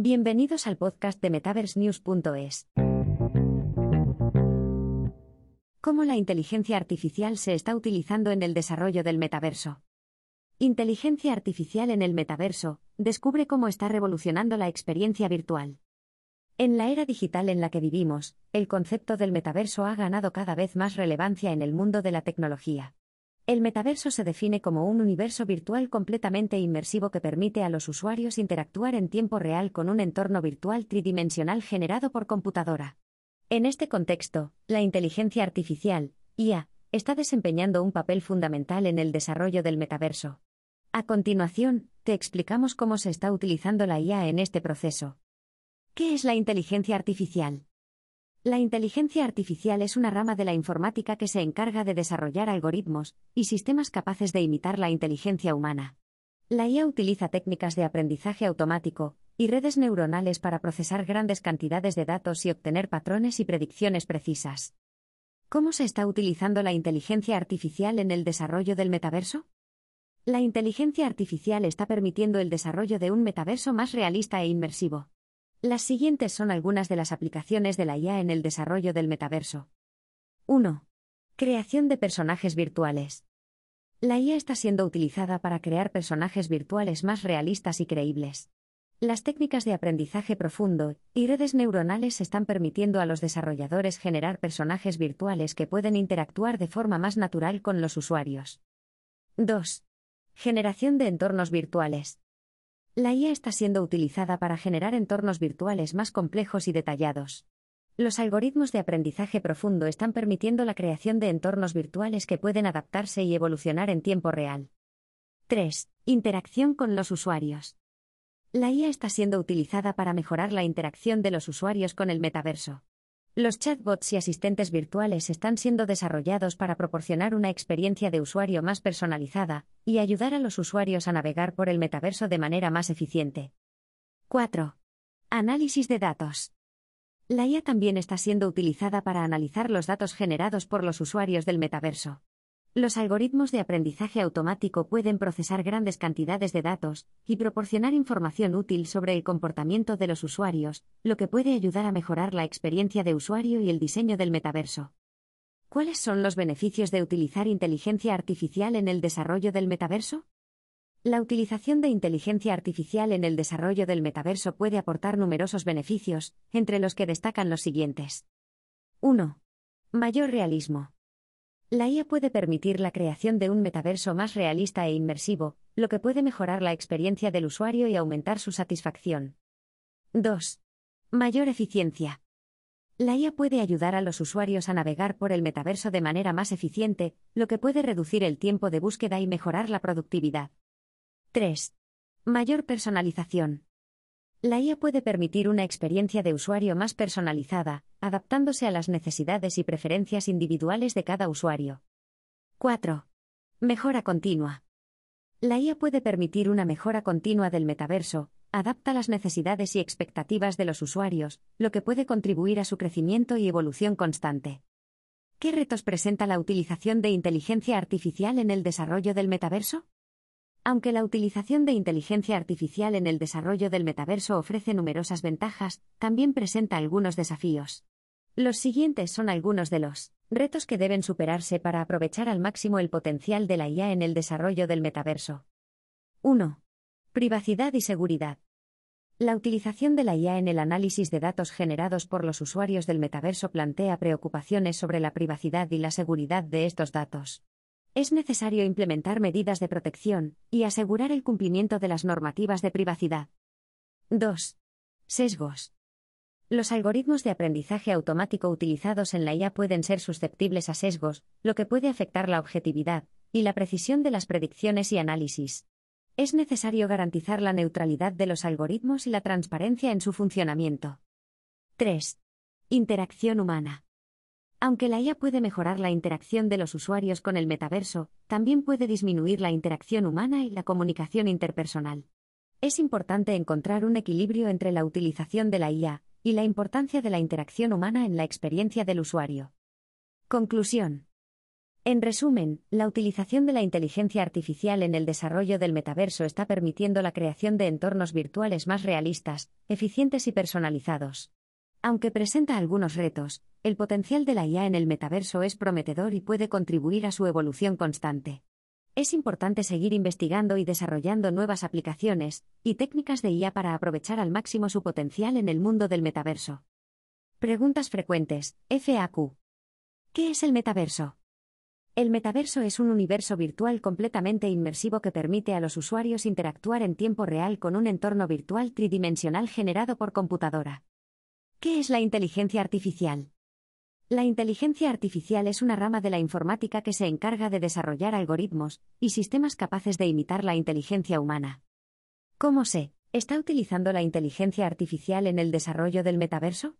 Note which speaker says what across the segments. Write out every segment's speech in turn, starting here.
Speaker 1: Bienvenidos al podcast de MetaverseNews.es. ¿Cómo la inteligencia artificial se está utilizando en el desarrollo del metaverso? Inteligencia artificial en el metaverso, descubre cómo está revolucionando la experiencia virtual. En la era digital en la que vivimos, el concepto del metaverso ha ganado cada vez más relevancia en el mundo de la tecnología. El metaverso se define como un universo virtual completamente inmersivo que permite a los usuarios interactuar en tiempo real con un entorno virtual tridimensional generado por computadora. En este contexto, la inteligencia artificial, IA, está desempeñando un papel fundamental en el desarrollo del metaverso. A continuación, te explicamos cómo se está utilizando la IA en este proceso. ¿Qué es la inteligencia artificial? La inteligencia artificial es una rama de la informática que se encarga de desarrollar algoritmos y sistemas capaces de imitar la inteligencia humana. La IA utiliza técnicas de aprendizaje automático y redes neuronales para procesar grandes cantidades de datos y obtener patrones y predicciones precisas. ¿Cómo se está utilizando la inteligencia artificial en el desarrollo del metaverso? La inteligencia artificial está permitiendo el desarrollo de un metaverso más realista e inmersivo. Las siguientes son algunas de las aplicaciones de la IA en el desarrollo del metaverso. 1. Creación de personajes virtuales. La IA está siendo utilizada para crear personajes virtuales más realistas y creíbles. Las técnicas de aprendizaje profundo y redes neuronales están permitiendo a los desarrolladores generar personajes virtuales que pueden interactuar de forma más natural con los usuarios. 2. Generación de entornos virtuales. La IA está siendo utilizada para generar entornos virtuales más complejos y detallados. Los algoritmos de aprendizaje profundo están permitiendo la creación de entornos virtuales que pueden adaptarse y evolucionar en tiempo real. 3. Interacción con los usuarios. La IA está siendo utilizada para mejorar la interacción de los usuarios con el metaverso. Los chatbots y asistentes virtuales están siendo desarrollados para proporcionar una experiencia de usuario más personalizada y ayudar a los usuarios a navegar por el metaverso de manera más eficiente. 4. Análisis de datos. La IA también está siendo utilizada para analizar los datos generados por los usuarios del metaverso. Los algoritmos de aprendizaje automático pueden procesar grandes cantidades de datos y proporcionar información útil sobre el comportamiento de los usuarios, lo que puede ayudar a mejorar la experiencia de usuario y el diseño del metaverso. ¿Cuáles son los beneficios de utilizar inteligencia artificial en el desarrollo del metaverso? La utilización de inteligencia artificial en el desarrollo del metaverso puede aportar numerosos beneficios, entre los que destacan los siguientes. 1. Mayor realismo. La IA puede permitir la creación de un metaverso más realista e inmersivo, lo que puede mejorar la experiencia del usuario y aumentar su satisfacción. 2. Mayor eficiencia. La IA puede ayudar a los usuarios a navegar por el metaverso de manera más eficiente, lo que puede reducir el tiempo de búsqueda y mejorar la productividad. 3. Mayor personalización. La IA puede permitir una experiencia de usuario más personalizada, adaptándose a las necesidades y preferencias individuales de cada usuario. 4. Mejora continua. La IA puede permitir una mejora continua del metaverso, adapta las necesidades y expectativas de los usuarios, lo que puede contribuir a su crecimiento y evolución constante. ¿Qué retos presenta la utilización de inteligencia artificial en el desarrollo del metaverso? Aunque la utilización de inteligencia artificial en el desarrollo del metaverso ofrece numerosas ventajas, también presenta algunos desafíos. Los siguientes son algunos de los retos que deben superarse para aprovechar al máximo el potencial de la IA en el desarrollo del metaverso. 1. Privacidad y seguridad. La utilización de la IA en el análisis de datos generados por los usuarios del metaverso plantea preocupaciones sobre la privacidad y la seguridad de estos datos es necesario implementar medidas de protección y asegurar el cumplimiento de las normativas de privacidad. 2. Sesgos. Los algoritmos de aprendizaje automático utilizados en la IA pueden ser susceptibles a sesgos, lo que puede afectar la objetividad y la precisión de las predicciones y análisis. Es necesario garantizar la neutralidad de los algoritmos y la transparencia en su funcionamiento. 3. Interacción humana. Aunque la IA puede mejorar la interacción de los usuarios con el metaverso, también puede disminuir la interacción humana y la comunicación interpersonal. Es importante encontrar un equilibrio entre la utilización de la IA y la importancia de la interacción humana en la experiencia del usuario. Conclusión. En resumen, la utilización de la inteligencia artificial en el desarrollo del metaverso está permitiendo la creación de entornos virtuales más realistas, eficientes y personalizados. Aunque presenta algunos retos, el potencial de la IA en el metaverso es prometedor y puede contribuir a su evolución constante. Es importante seguir investigando y desarrollando nuevas aplicaciones y técnicas de IA para aprovechar al máximo su potencial en el mundo del metaverso. Preguntas frecuentes, FAQ. ¿Qué es el metaverso? El metaverso es un universo virtual completamente inmersivo que permite a los usuarios interactuar en tiempo real con un entorno virtual tridimensional generado por computadora. ¿Qué es la inteligencia artificial? La inteligencia artificial es una rama de la informática que se encarga de desarrollar algoritmos y sistemas capaces de imitar la inteligencia humana. ¿Cómo se está utilizando la inteligencia artificial en el desarrollo del metaverso?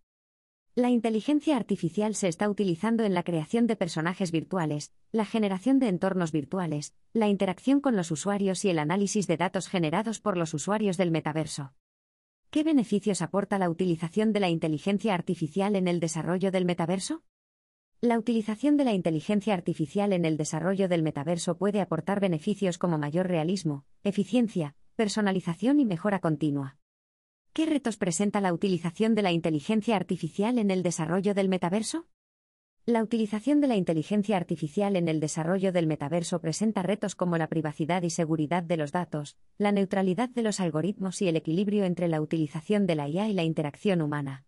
Speaker 1: La inteligencia artificial se está utilizando en la creación de personajes virtuales, la generación de entornos virtuales, la interacción con los usuarios y el análisis de datos generados por los usuarios del metaverso. ¿Qué beneficios aporta la utilización de la inteligencia artificial en el desarrollo del metaverso? La utilización de la inteligencia artificial en el desarrollo del metaverso puede aportar beneficios como mayor realismo, eficiencia, personalización y mejora continua. ¿Qué retos presenta la utilización de la inteligencia artificial en el desarrollo del metaverso? La utilización de la inteligencia artificial en el desarrollo del metaverso presenta retos como la privacidad y seguridad de los datos, la neutralidad de los algoritmos y el equilibrio entre la utilización de la IA y la interacción humana.